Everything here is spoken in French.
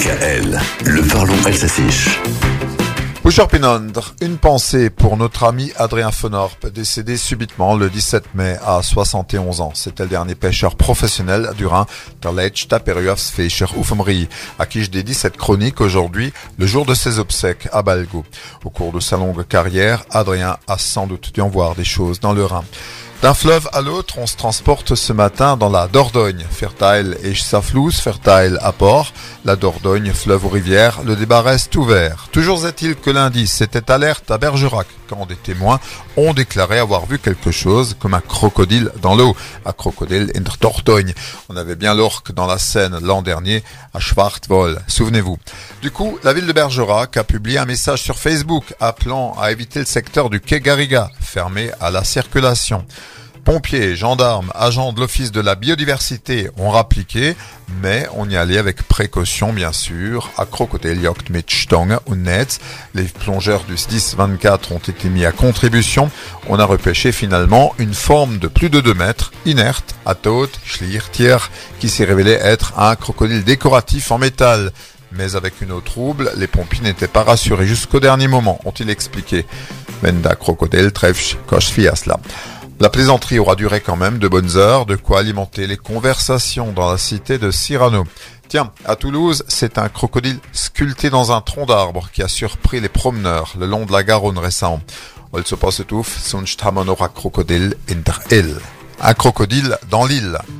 DKL, le parlons s'affiche. Pinondre, une pensée pour notre ami Adrien Fenorp, décédé subitement le 17 mai à 71 ans. C'était le dernier pêcheur professionnel du Rhin, der letzte Fischer Ufemri, à qui je dédie cette chronique aujourd'hui, le jour de ses obsèques à Balgo. Au cours de sa longue carrière, Adrien a sans doute dû en voir des choses dans le Rhin. D'un fleuve à l'autre, on se transporte ce matin dans la Dordogne. Fertile et Saflouz, fertile à port. La Dordogne, fleuve ou rivière, le débat reste ouvert. Toujours est-il que lundi, c'était alerte à Bergerac, quand des témoins ont déclaré avoir vu quelque chose comme un crocodile dans l'eau. Un crocodile in Dordogne. On avait bien l'orque dans la Seine l'an dernier, à Schwarzwald. Souvenez-vous. Du coup, la ville de Bergerac a publié un message sur Facebook appelant à éviter le secteur du quai Garriga, fermé à la circulation. Pompiers, gendarmes, agents de l'Office de la biodiversité ont rappliqué, mais on y allait avec précaution bien sûr. À Yacht mit Netz, les plongeurs du 10-24 ont été mis à contribution. On a repêché finalement une forme de plus de 2 mètres, inerte, à Tot, Schliertier, qui s'est révélé être un crocodile décoratif en métal. Mais avec une eau trouble, les pompiers n'étaient pas rassurés jusqu'au dernier moment, ont-ils expliqué. Menda crocodile trefsch kosh fiasla. La plaisanterie aura duré quand même de bonnes heures, de quoi alimenter les conversations dans la cité de Cyrano. Tiens, à Toulouse, c'est un crocodile sculpté dans un tronc d'arbre qui a surpris les promeneurs le long de la Garonne récemment. Un crocodile dans l'île.